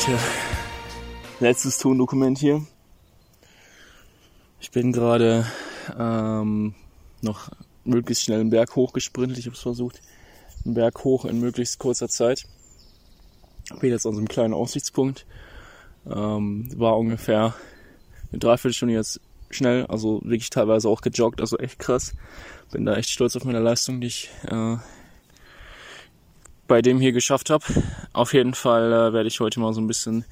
Leute, letztes Tondokument hier. Ich bin gerade ähm, noch möglichst schnell einen Berg hochgesprintet. Ich habe es versucht, einen Berg hoch in möglichst kurzer Zeit. Bin jetzt an so einem kleinen Aussichtspunkt. Ähm, war ungefähr eine Dreiviertelstunde jetzt schnell, also wirklich teilweise auch gejoggt, also echt krass. Bin da echt stolz auf meine Leistung, die ich äh, bei dem hier geschafft habe. Auf jeden Fall äh, werde ich heute mal so ein bisschen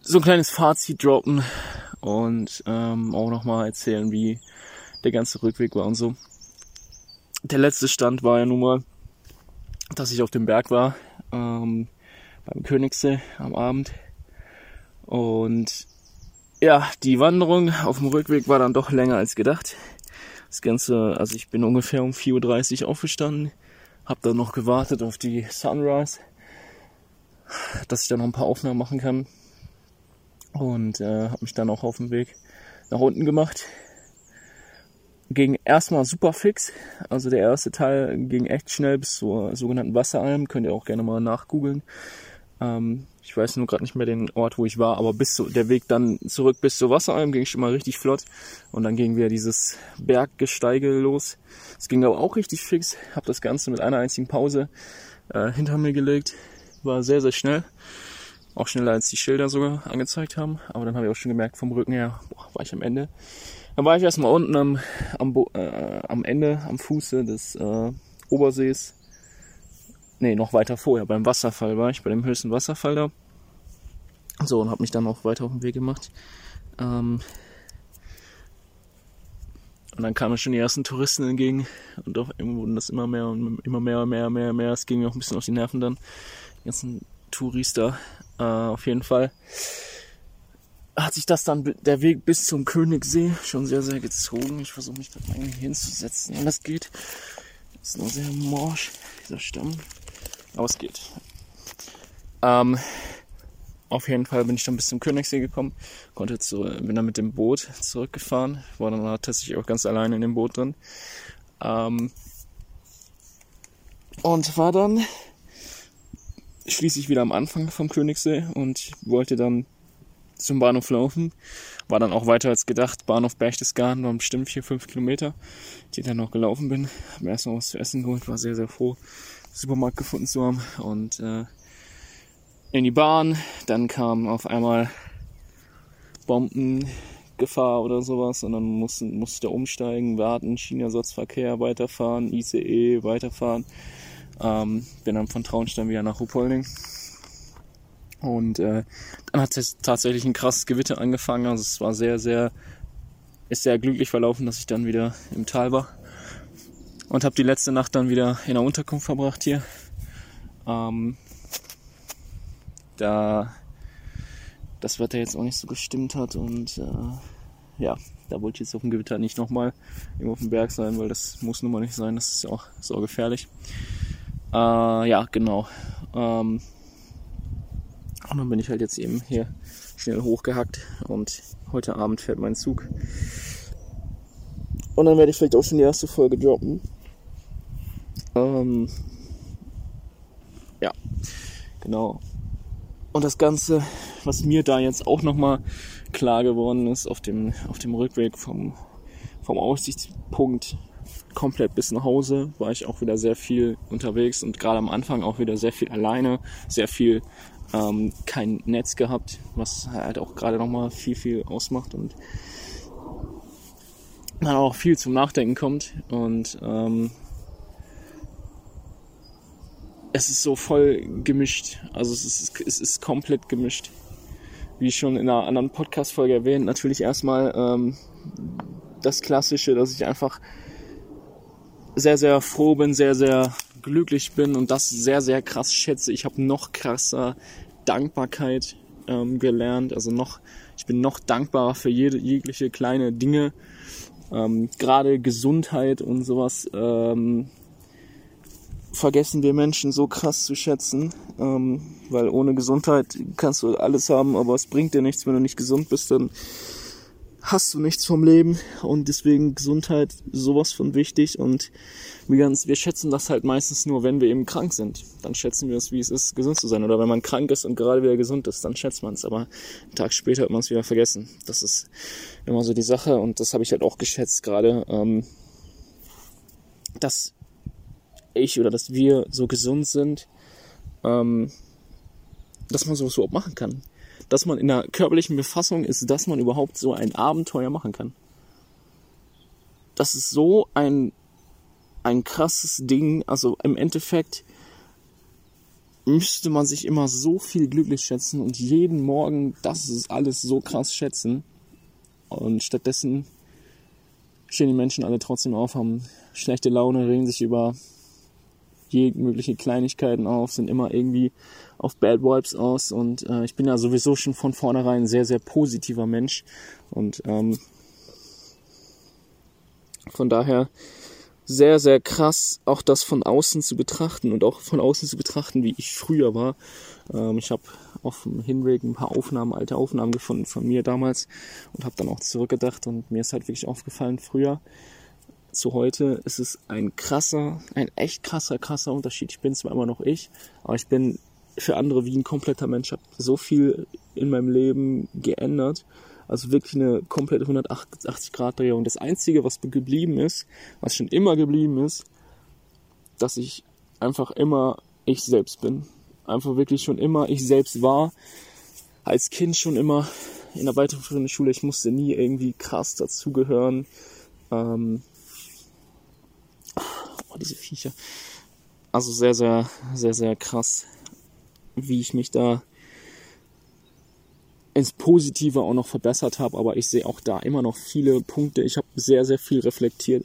so ein kleines Fazit droppen und ähm, auch nochmal erzählen, wie der ganze Rückweg war und so. Der letzte Stand war ja nun mal, dass ich auf dem Berg war, ähm, beim Königssee am Abend. Und ja, die Wanderung auf dem Rückweg war dann doch länger als gedacht. Das Ganze, also ich bin ungefähr um 4.30 Uhr aufgestanden, hab dann noch gewartet auf die Sunrise, dass ich dann noch ein paar Aufnahmen machen kann. Und äh, habe mich dann auch auf dem Weg nach unten gemacht. Ging erstmal super fix. Also der erste Teil ging echt schnell bis zur sogenannten Wasseralm. Könnt ihr auch gerne mal nachgoogeln. Ähm, ich weiß nur gerade nicht mehr den Ort, wo ich war, aber bis zu, der Weg dann zurück bis zur Wasseralm ging schon mal richtig flott. Und dann ging wieder dieses Berggesteige los. Es ging aber auch richtig fix. Habe das Ganze mit einer einzigen Pause äh, hinter mir gelegt. War sehr, sehr schnell. Auch schneller als die Schilder sogar angezeigt haben. Aber dann habe ich auch schon gemerkt, vom Rücken her boah, war ich am Ende. Dann war ich erstmal unten am, am, äh, am Ende, am Fuße des äh, Obersees nee, noch weiter vorher, beim Wasserfall war ich, bei dem höchsten Wasserfall da. So, und habe mich dann auch weiter auf den Weg gemacht. Ähm und dann kamen schon die ersten Touristen entgegen und auf einmal wurden das immer mehr und immer mehr, mehr, mehr, mehr. Es ging mir auch ein bisschen auf die Nerven dann. Die ganzen Tourister. Äh, auf jeden Fall hat sich das dann der Weg bis zum Königssee schon sehr, sehr gezogen. Ich versuche mich da hinzusetzen, wenn das geht. Ist nur sehr morsch, dieser Stamm. Aber es geht. Ähm, auf jeden Fall bin ich dann bis zum Königssee gekommen, konnte zu, bin dann mit dem Boot zurückgefahren, war dann tatsächlich auch ganz alleine in dem Boot drin. Ähm, und war dann schließlich wieder am Anfang vom Königssee und wollte dann zum Bahnhof laufen. War dann auch weiter als gedacht. Bahnhof Berchtesgaden waren bestimmt vier, fünf Kilometer, die dann noch gelaufen bin. Hab mir erst noch was zu essen geholt, war sehr, sehr froh, Supermarkt gefunden zu haben und äh, in die Bahn. Dann kam auf einmal Bombengefahr oder sowas und dann mussten, musste umsteigen, warten, Schienenersatzverkehr weiterfahren, ICE weiterfahren. Ähm, bin dann von Traunstein wieder nach Ruhpolding. Und äh, dann hat es tatsächlich ein krasses Gewitter angefangen. Also es war sehr, sehr, ist sehr glücklich verlaufen, dass ich dann wieder im Tal war und habe die letzte Nacht dann wieder in der Unterkunft verbracht hier. Ähm, da das Wetter jetzt auch nicht so gestimmt hat und äh, ja, da wollte ich jetzt auf dem Gewitter nicht nochmal irgendwo auf dem Berg sein, weil das muss nun mal nicht sein, das ist ja auch so gefährlich. Äh, ja, genau. Ähm, und dann bin ich halt jetzt eben hier schnell hochgehackt und heute Abend fährt mein Zug. Und dann werde ich vielleicht auch schon die erste Folge droppen. Ähm, ja, genau. Und das Ganze, was mir da jetzt auch nochmal klar geworden ist, auf dem, auf dem Rückweg vom, vom Aussichtspunkt komplett bis nach Hause, war ich auch wieder sehr viel unterwegs und gerade am Anfang auch wieder sehr viel alleine, sehr viel ähm, kein Netz gehabt, was halt auch gerade nochmal viel, viel ausmacht und dann auch viel zum Nachdenken kommt und ähm, es ist so voll gemischt. Also es ist, es ist komplett gemischt. Wie schon in einer anderen Podcast-Folge erwähnt, natürlich erstmal ähm, das Klassische, dass ich einfach sehr, sehr froh bin, sehr, sehr glücklich bin und das sehr, sehr krass schätze. Ich habe noch krasser Dankbarkeit ähm, gelernt. Also noch, ich bin noch dankbarer für jede, jegliche kleine Dinge. Ähm, Gerade Gesundheit und sowas ähm, vergessen wir Menschen so krass zu schätzen, ähm, weil ohne Gesundheit kannst du alles haben, aber es bringt dir nichts, wenn du nicht gesund bist, dann hast du nichts vom Leben und deswegen Gesundheit sowas von wichtig und wir, ganz, wir schätzen das halt meistens nur, wenn wir eben krank sind. Dann schätzen wir es, wie es ist, gesund zu sein. Oder wenn man krank ist und gerade wieder gesund ist, dann schätzt man es. Aber einen Tag später hat man es wieder vergessen. Das ist immer so die Sache und das habe ich halt auch geschätzt gerade, ähm, dass ich oder dass wir so gesund sind, ähm, dass man sowas überhaupt machen kann dass man in der körperlichen Befassung ist, dass man überhaupt so ein Abenteuer machen kann. Das ist so ein, ein krasses Ding. Also im Endeffekt müsste man sich immer so viel glücklich schätzen und jeden Morgen das ist alles so krass schätzen. Und stattdessen stehen die Menschen alle trotzdem auf, haben schlechte Laune, regen sich über jegliche Kleinigkeiten auf, sind immer irgendwie auf Bad Vibes aus und äh, ich bin ja sowieso schon von vornherein ein sehr, sehr positiver Mensch und ähm, von daher sehr, sehr krass, auch das von außen zu betrachten und auch von außen zu betrachten, wie ich früher war. Ähm, ich habe auf dem Hinweg ein paar Aufnahmen, alte Aufnahmen gefunden von mir damals und habe dann auch zurückgedacht und mir ist halt wirklich aufgefallen, früher zu heute ist es ein krasser, ein echt krasser, krasser Unterschied. Ich bin zwar immer noch ich, aber ich bin für andere wie ein kompletter Mensch. Ich habe so viel in meinem Leben geändert. Also wirklich eine komplette 180-Grad-Drehung. Das Einzige, was geblieben ist, was schon immer geblieben ist, dass ich einfach immer ich selbst bin. Einfach wirklich schon immer ich selbst war. Als Kind schon immer in der weiterführenden Schule. Ich musste nie irgendwie krass dazugehören. Ähm, oh, diese Viecher. Also sehr, sehr, sehr, sehr krass, wie ich mich da ins Positive auch noch verbessert habe, aber ich sehe auch da immer noch viele Punkte. Ich habe sehr, sehr viel reflektiert.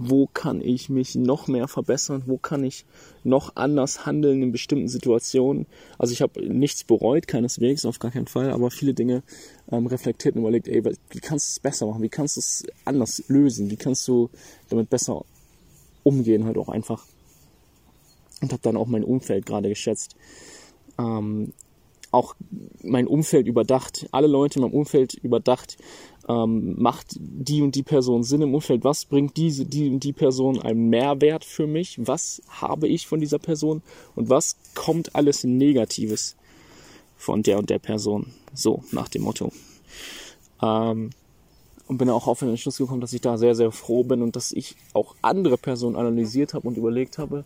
Wo kann ich mich noch mehr verbessern? Wo kann ich noch anders handeln in bestimmten Situationen? Also ich habe nichts bereut, keineswegs, auf gar keinen Fall, aber viele Dinge ähm, reflektiert und überlegt, ey, wie kannst du es besser machen? Wie kannst du es anders lösen? Wie kannst du damit besser umgehen halt auch einfach. Und habe dann auch mein Umfeld gerade geschätzt. Ähm, auch mein Umfeld überdacht, alle Leute in meinem Umfeld überdacht, ähm, macht die und die Person Sinn im Umfeld, was bringt diese, die und die Person einen Mehrwert für mich, was habe ich von dieser Person und was kommt alles Negatives von der und der Person. So, nach dem Motto. Ähm, und bin auch auf den Entschluss gekommen, dass ich da sehr, sehr froh bin und dass ich auch andere Personen analysiert habe und überlegt habe,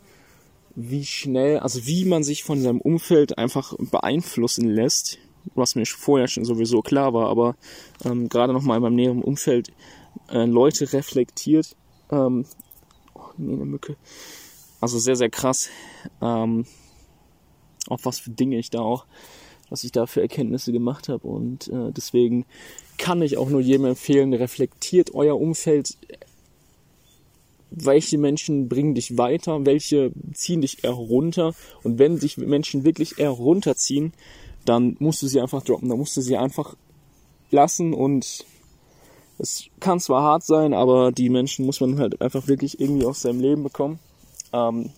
wie schnell, also wie man sich von seinem Umfeld einfach beeinflussen lässt, was mir vorher schon sowieso klar war, aber ähm, gerade nochmal in meinem näheren Umfeld äh, Leute reflektiert. Ähm, oh, nee, eine Mücke. Also sehr, sehr krass, ähm, auf was für Dinge ich da auch, was ich da für Erkenntnisse gemacht habe. Und äh, deswegen kann ich auch nur jedem empfehlen, reflektiert euer Umfeld. Welche Menschen bringen dich weiter, welche ziehen dich eher runter? Und wenn sich Menschen wirklich eher runterziehen, dann musst du sie einfach droppen, dann musst du sie einfach lassen. Und es kann zwar hart sein, aber die Menschen muss man halt einfach wirklich irgendwie aus seinem Leben bekommen. Ähm,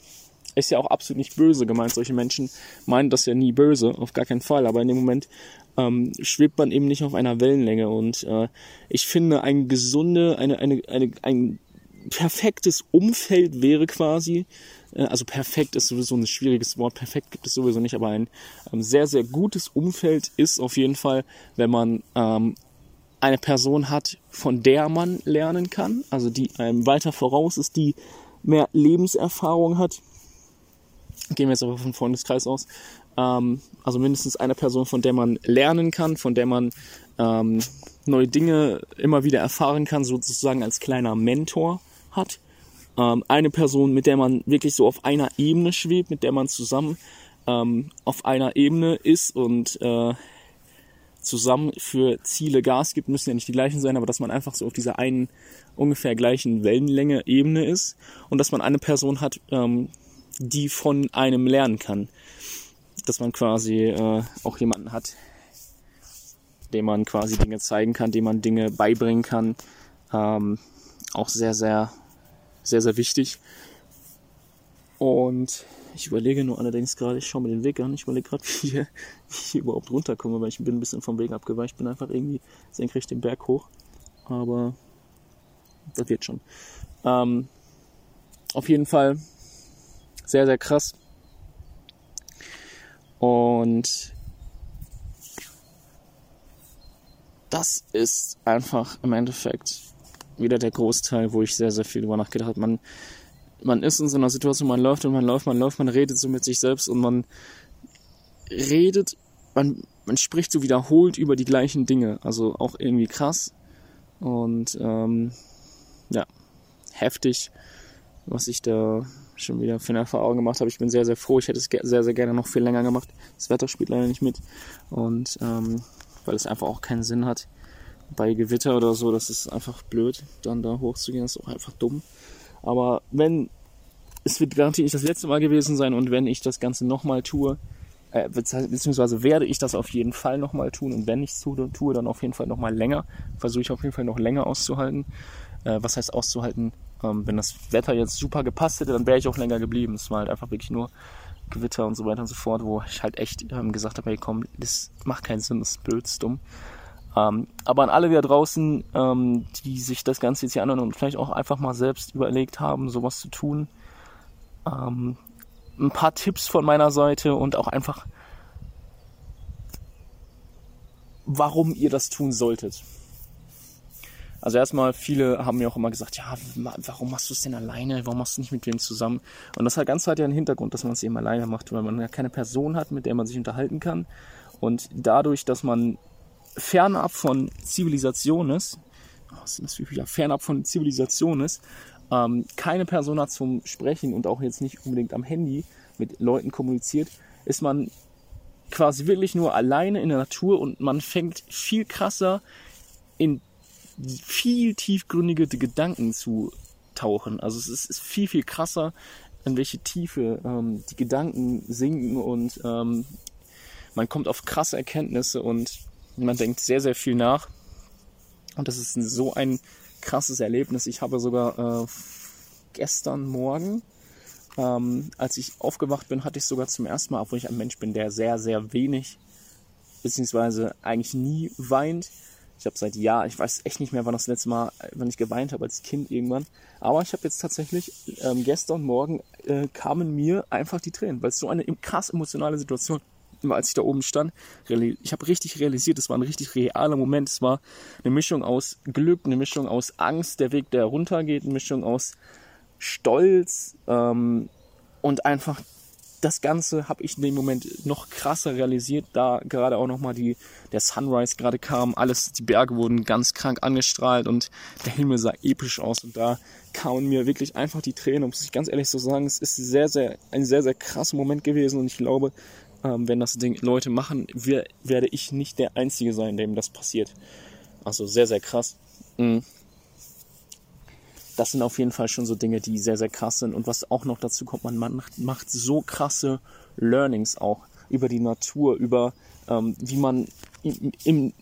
ist ja auch absolut nicht böse gemeint. Solche Menschen meinen das ja nie böse, auf gar keinen Fall. Aber in dem Moment ähm, schwebt man eben nicht auf einer Wellenlänge. Und äh, ich finde, ein gesunde, eine, eine, eine, ein perfektes Umfeld wäre quasi, äh, also perfekt ist sowieso ein schwieriges Wort, perfekt gibt es sowieso nicht, aber ein ähm, sehr, sehr gutes Umfeld ist auf jeden Fall, wenn man ähm, eine Person hat, von der man lernen kann, also die einem weiter voraus ist, die mehr Lebenserfahrung hat. Gehen wir jetzt aber vom Freundeskreis aus. Ähm, also mindestens eine Person, von der man lernen kann, von der man ähm, neue Dinge immer wieder erfahren kann, sozusagen als kleiner Mentor hat. Ähm, eine Person, mit der man wirklich so auf einer Ebene schwebt, mit der man zusammen ähm, auf einer Ebene ist und äh, zusammen für Ziele Gas gibt, müssen ja nicht die gleichen sein, aber dass man einfach so auf dieser einen ungefähr gleichen Wellenlänge Ebene ist und dass man eine Person hat, ähm, die von einem lernen kann dass man quasi äh, auch jemanden hat, dem man quasi Dinge zeigen kann, dem man Dinge beibringen kann. Ähm, auch sehr, sehr, sehr, sehr wichtig. Und ich überlege nur allerdings gerade, ich schaue mir den Weg an, ich überlege gerade, wie, wie ich hier überhaupt runterkomme, weil ich bin ein bisschen vom Weg abgeweicht, bin einfach irgendwie senkrecht den Berg hoch. aber das wird schon. Ähm, auf jeden Fall sehr, sehr krass. Und das ist einfach im Endeffekt wieder der Großteil, wo ich sehr, sehr viel drüber nachgedacht habe. Man, man ist in so einer Situation, man läuft und man läuft, man läuft, man redet so mit sich selbst und man redet, man, man spricht so wiederholt über die gleichen Dinge. Also auch irgendwie krass. Und ähm, ja, heftig, was ich da schon wieder für eine Erfahrung gemacht habe. Ich bin sehr, sehr froh. Ich hätte es sehr, sehr gerne noch viel länger gemacht. Das Wetter spielt leider nicht mit. Und ähm, weil es einfach auch keinen Sinn hat. Bei Gewitter oder so, das ist einfach blöd, dann da hochzugehen, das ist auch einfach dumm. Aber wenn, es wird garantiert nicht das letzte Mal gewesen sein und wenn ich das Ganze nochmal tue, äh, beziehungsweise werde ich das auf jeden Fall nochmal tun und wenn ich es tue, dann auf jeden Fall nochmal länger. Versuche ich auf jeden Fall noch länger auszuhalten. Äh, was heißt auszuhalten? Ähm, wenn das Wetter jetzt super gepasst hätte, dann wäre ich auch länger geblieben. Es war halt einfach wirklich nur Gewitter und so weiter und so fort, wo ich halt echt ähm, gesagt habe, hey komm, das macht keinen Sinn, das ist blöd, das ist dumm. Ähm, aber an alle da draußen, ähm, die sich das Ganze jetzt hier anhören und vielleicht auch einfach mal selbst überlegt haben, sowas zu tun, ähm, ein paar Tipps von meiner Seite und auch einfach, warum ihr das tun solltet. Also erstmal, viele haben mir auch immer gesagt, ja, warum machst du es denn alleine? Warum machst du nicht mit wem zusammen? Und das hat ganz halt ja einen Hintergrund, dass man es eben alleine macht, weil man ja keine Person hat, mit der man sich unterhalten kann. Und dadurch, dass man fernab von Zivilisation ist, was ist das ja, fernab von Zivilisation ist, ähm, keine Person hat zum Sprechen und auch jetzt nicht unbedingt am Handy mit Leuten kommuniziert, ist man quasi wirklich nur alleine in der Natur und man fängt viel krasser in viel tiefgründige Gedanken zu tauchen. Also es ist, ist viel, viel krasser, in welche Tiefe ähm, die Gedanken sinken und ähm, man kommt auf krasse Erkenntnisse und man denkt sehr, sehr viel nach. Und das ist so ein krasses Erlebnis. Ich habe sogar äh, gestern Morgen, ähm, als ich aufgewacht bin, hatte ich sogar zum ersten Mal, obwohl ich ein Mensch bin, der sehr, sehr wenig, beziehungsweise eigentlich nie weint, ich habe seit Jahren, ich weiß echt nicht mehr, wann das letzte Mal, wann ich geweint habe als Kind irgendwann. Aber ich habe jetzt tatsächlich ähm, gestern Morgen äh, kamen mir einfach die Tränen, weil es so eine krass emotionale Situation war, als ich da oben stand. Ich habe richtig realisiert, es war ein richtig realer Moment. Es war eine Mischung aus Glück, eine Mischung aus Angst, der Weg, der runtergeht, eine Mischung aus Stolz ähm, und einfach das Ganze habe ich in dem Moment noch krasser realisiert, da gerade auch nochmal die, der Sunrise gerade kam, alles, die Berge wurden ganz krank angestrahlt und der Himmel sah episch aus und da kamen mir wirklich einfach die Tränen, muss ich ganz ehrlich so sagen, es ist sehr, sehr, ein sehr, sehr krasser Moment gewesen und ich glaube, ähm, wenn das Ding Leute machen, wir, werde ich nicht der Einzige sein, dem das passiert. Also sehr, sehr krass. Mhm das sind auf jeden Fall schon so Dinge, die sehr, sehr krass sind. Und was auch noch dazu kommt, man macht, macht so krasse Learnings auch über die Natur, über ähm, wie man in, in,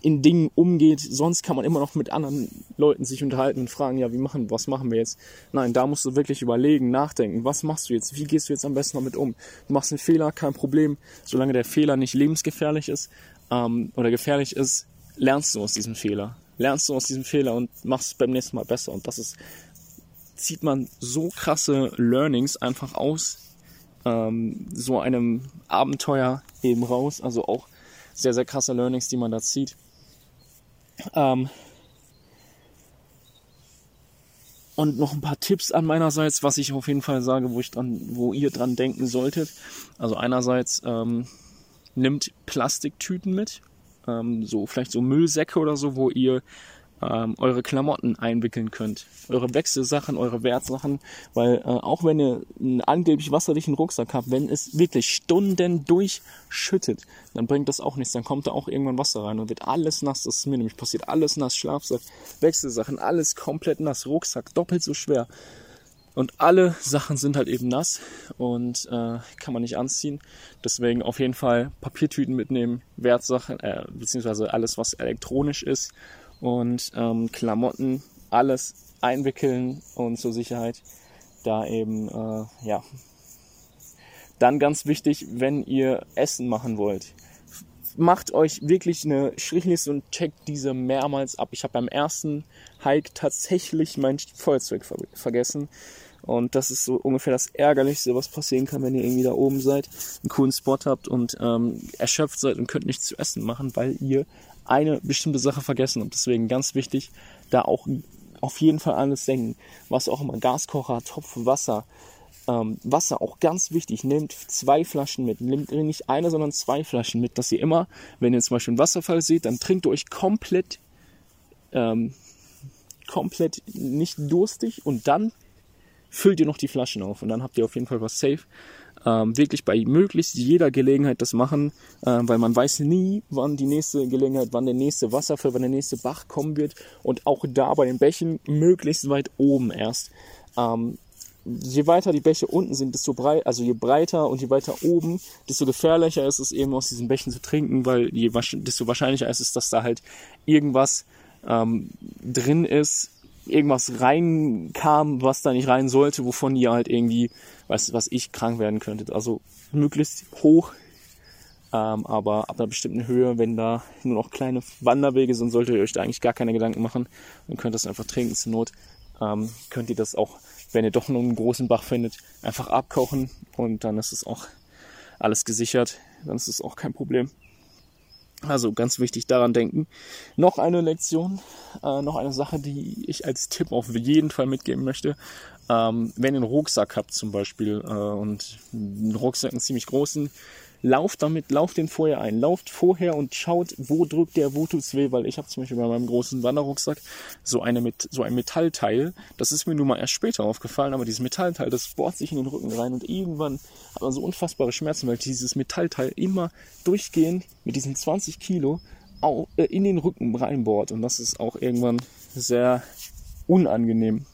in Dingen umgeht. Sonst kann man immer noch mit anderen Leuten sich unterhalten und fragen, ja, wie machen, was machen wir jetzt? Nein, da musst du wirklich überlegen, nachdenken, was machst du jetzt? Wie gehst du jetzt am besten damit um? Du machst einen Fehler, kein Problem. Solange der Fehler nicht lebensgefährlich ist ähm, oder gefährlich ist, lernst du aus diesem Fehler lernst du aus diesem Fehler und machst es beim nächsten Mal besser. Und das ist, zieht man so krasse Learnings einfach aus ähm, so einem Abenteuer eben raus. Also auch sehr, sehr krasse Learnings, die man da zieht. Ähm, und noch ein paar Tipps an meinerseits, was ich auf jeden Fall sage, wo ich dran, wo ihr dran denken solltet. Also einerseits ähm, nimmt Plastiktüten mit, ähm, so vielleicht so Müllsäcke oder so, wo ihr ähm, eure Klamotten einwickeln könnt. Eure Wechselsachen, eure Wertsachen, weil äh, auch wenn ihr einen angeblich wasserdichten Rucksack habt, wenn es wirklich Stunden durchschüttet, dann bringt das auch nichts. Dann kommt da auch irgendwann Wasser rein und wird alles nass. Das ist mir nämlich passiert. Alles nass, Schlafsack, Wechselsachen, alles komplett nass. Rucksack doppelt so schwer. Und alle Sachen sind halt eben nass und äh, kann man nicht anziehen. Deswegen auf jeden Fall Papiertüten mitnehmen, Wertsachen, äh, beziehungsweise alles, was elektronisch ist und ähm, Klamotten, alles einwickeln und zur Sicherheit da eben, äh, ja. Dann ganz wichtig, wenn ihr Essen machen wollt, macht euch wirklich eine Strichliste und checkt diese mehrmals ab. Ich habe beim ersten Hike tatsächlich mein Feuerzeug ver vergessen. Und das ist so ungefähr das Ärgerlichste, was passieren kann, wenn ihr irgendwie da oben seid, einen coolen Spot habt und ähm, erschöpft seid und könnt nichts zu essen machen, weil ihr eine bestimmte Sache vergessen habt. Deswegen ganz wichtig, da auch auf jeden Fall alles denken. Was auch immer, Gaskocher, Topf, Wasser, ähm, Wasser auch ganz wichtig. Nehmt zwei Flaschen mit. Nehmt nicht eine, sondern zwei Flaschen mit, dass ihr immer, wenn ihr zum Beispiel einen Wasserfall seht, dann trinkt euch komplett, ähm, komplett nicht durstig und dann füllt ihr noch die Flaschen auf und dann habt ihr auf jeden Fall was safe. Ähm, wirklich bei möglichst jeder Gelegenheit das machen, äh, weil man weiß nie, wann die nächste Gelegenheit, wann der nächste Wasserfall, wann der nächste Bach kommen wird und auch da bei den Bächen möglichst weit oben erst. Ähm, je weiter die Bäche unten sind, desto breit, also je breiter und je weiter oben, desto gefährlicher ist es eben aus diesen Bächen zu trinken, weil je, desto wahrscheinlicher ist es, dass da halt irgendwas ähm, drin ist, irgendwas reinkam, was da nicht rein sollte, wovon ihr halt irgendwie, was, was ich krank werden könntet. Also möglichst hoch, ähm, aber ab einer bestimmten Höhe, wenn da nur noch kleine Wanderwege sind, solltet ihr euch da eigentlich gar keine Gedanken machen und könnt das einfach trinken zur Not. Ähm, könnt ihr das auch, wenn ihr doch noch einen großen Bach findet, einfach abkochen und dann ist es auch alles gesichert. Dann ist es auch kein Problem. Also ganz wichtig daran denken. Noch eine Lektion, äh, noch eine Sache, die ich als Tipp auf jeden Fall mitgeben möchte. Ähm, wenn ihr einen Rucksack habt zum Beispiel äh, und einen Rucksack einen ziemlich großen, lauft damit, lauft den vorher ein. Lauft vorher und schaut, wo drückt der, wo tut's weh, weil ich habe zum Beispiel bei meinem großen Wanderrucksack so, eine mit, so ein Metallteil. Das ist mir nun mal erst später aufgefallen, aber dieses Metallteil, das bohrt sich in den Rücken rein und irgendwann hat man so unfassbare Schmerzen, weil dieses Metallteil immer durchgehend mit diesen 20 Kilo äh, in den Rücken reinbohrt und das ist auch irgendwann sehr unangenehm.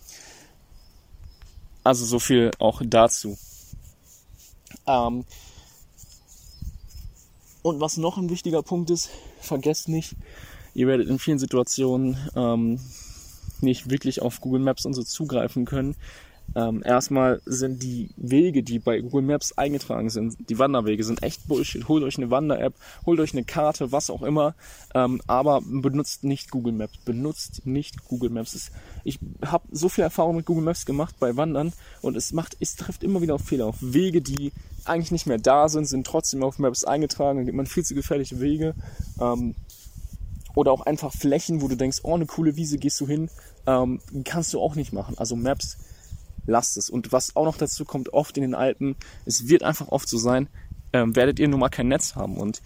Also so viel auch dazu. Ähm, und was noch ein wichtiger Punkt ist, vergesst nicht, ihr werdet in vielen Situationen ähm, nicht wirklich auf Google Maps und so zugreifen können. Ähm, erstmal sind die Wege, die bei Google Maps eingetragen sind, die Wanderwege sind echt Bullshit. Holt euch eine Wander-App, holt euch eine Karte, was auch immer, ähm, aber benutzt nicht Google Maps. Benutzt nicht Google Maps. ich habe so viel Erfahrung mit Google Maps gemacht bei Wandern und es macht, es trifft immer wieder auf Fehler, auf Wege, die eigentlich nicht mehr da sind, sind trotzdem auf Maps eingetragen, dann gibt man viel zu gefährliche Wege. Ähm, oder auch einfach Flächen, wo du denkst, oh, eine coole Wiese, gehst du hin, ähm, kannst du auch nicht machen. Also Maps, lasst es. Und was auch noch dazu kommt, oft in den Alpen, es wird einfach oft so sein, ähm, werdet ihr nun mal kein Netz haben. Und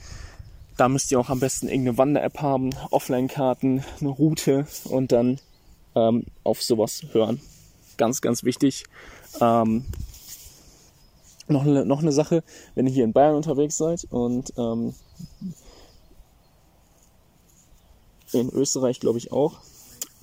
da müsst ihr auch am besten irgendeine Wander-App haben, Offline-Karten, eine Route und dann ähm, auf sowas hören. Ganz, ganz wichtig. Ähm, noch eine, noch eine Sache, wenn ihr hier in Bayern unterwegs seid und ähm, in Österreich glaube ich auch,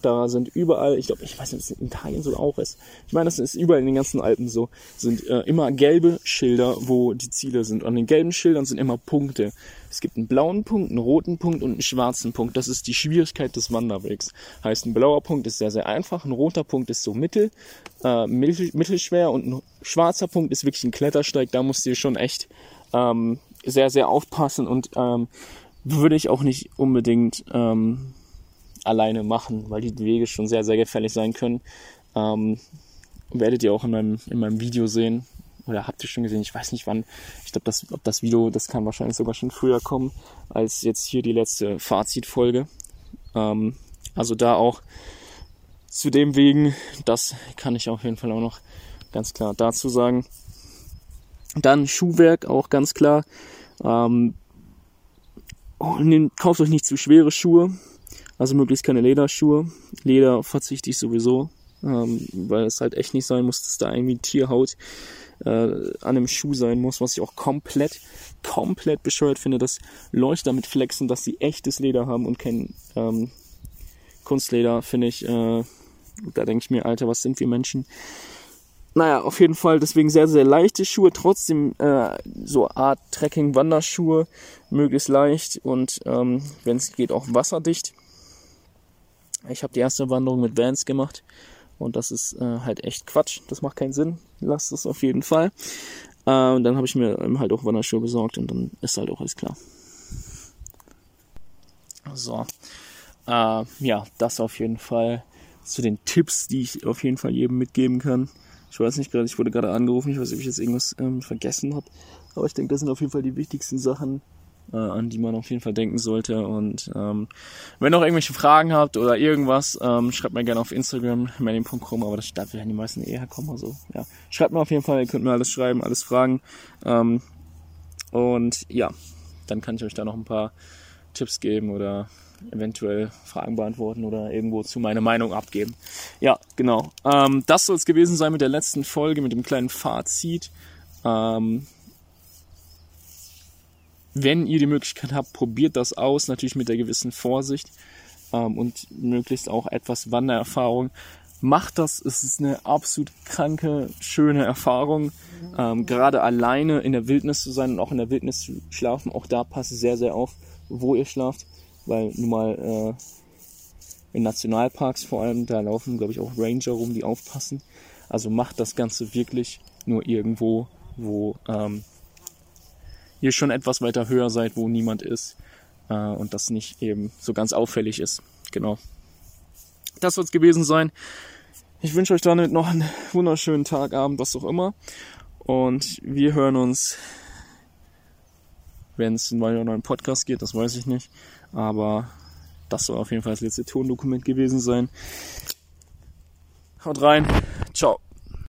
da sind überall, ich glaube, ich weiß nicht, ob es in Italien so auch ist. Ich meine, das ist überall in den ganzen Alpen so, sind äh, immer gelbe Schilder, wo die Ziele sind. An den gelben Schildern sind immer Punkte. Es gibt einen blauen Punkt, einen roten Punkt und einen schwarzen Punkt. Das ist die Schwierigkeit des Wanderwegs. Heißt, ein blauer Punkt ist sehr, sehr einfach, ein roter Punkt ist so mittel, äh, mittel mittelschwer und ein schwarzer Punkt ist wirklich ein Klettersteig. Da musst du schon echt ähm, sehr, sehr aufpassen und ähm, würde ich auch nicht unbedingt ähm, alleine machen, weil die Wege schon sehr, sehr gefährlich sein können. Ähm, werdet ihr auch in meinem, in meinem Video sehen. Oder habt ihr schon gesehen? Ich weiß nicht wann. Ich glaube, das, ob das Video, das kann wahrscheinlich sogar schon früher kommen, als jetzt hier die letzte Fazitfolge. Ähm, also da auch zu dem Wegen, das kann ich auf jeden Fall auch noch ganz klar dazu sagen. Dann Schuhwerk, auch ganz klar. Ähm, oh, kauft euch nicht zu schwere Schuhe. Also möglichst keine Lederschuhe. Leder verzichte ich sowieso, ähm, weil es halt echt nicht sein muss, dass da irgendwie Tierhaut äh, an einem Schuh sein muss, was ich auch komplett, komplett bescheuert finde, dass Leute damit flexen, dass sie echtes Leder haben und kein ähm, Kunstleder, finde ich, äh, da denke ich mir, Alter, was sind wir Menschen? Naja, auf jeden Fall deswegen sehr, sehr leichte Schuhe, trotzdem äh, so Art Trekking-Wanderschuhe, möglichst leicht und ähm, wenn es geht auch wasserdicht. Ich habe die erste Wanderung mit Vans gemacht und das ist äh, halt echt Quatsch. Das macht keinen Sinn. Lasst es auf jeden Fall. Äh, und dann habe ich mir halt auch Wanderschuhe besorgt und dann ist halt auch alles klar. So. Äh, ja, das auf jeden Fall zu den Tipps, die ich auf jeden Fall jedem mitgeben kann. Ich weiß nicht gerade, ich wurde gerade angerufen, ich weiß nicht, ob ich jetzt irgendwas ähm, vergessen habe. Aber ich denke, das sind auf jeden Fall die wichtigsten Sachen, äh, an die man auf jeden Fall denken sollte. Und ähm, wenn ihr noch irgendwelche Fragen habt oder irgendwas, ähm, schreibt mir gerne auf Instagram, manning.com, aber das, da werden die meisten eher kommen. Also ja, schreibt mir auf jeden Fall, ihr könnt mir alles schreiben, alles fragen. Ähm, und ja, dann kann ich euch da noch ein paar Tipps geben oder eventuell Fragen beantworten oder irgendwo zu meiner Meinung abgeben. Ja, genau. Ähm, das soll es gewesen sein mit der letzten Folge, mit dem kleinen Fazit. Ähm, wenn ihr die Möglichkeit habt, probiert das aus, natürlich mit der gewissen Vorsicht ähm, und möglichst auch etwas Wandererfahrung. Macht das, es ist eine absolut kranke, schöne Erfahrung. Ähm, gerade alleine in der Wildnis zu sein und auch in der Wildnis zu schlafen, auch da passt sehr, sehr auf, wo ihr schlaft weil nun mal äh, in Nationalparks vor allem, da laufen, glaube ich, auch Ranger rum, die aufpassen. Also macht das Ganze wirklich nur irgendwo, wo ähm, ihr schon etwas weiter höher seid, wo niemand ist äh, und das nicht eben so ganz auffällig ist. Genau. Das wird es gewesen sein. Ich wünsche euch damit noch einen wunderschönen Tag, Abend, was auch immer. Und wir hören uns, wenn es einen neuen Podcast geht, das weiß ich nicht. Aber das soll auf jeden Fall das letzte Tondokument gewesen sein. Haut rein. Ciao.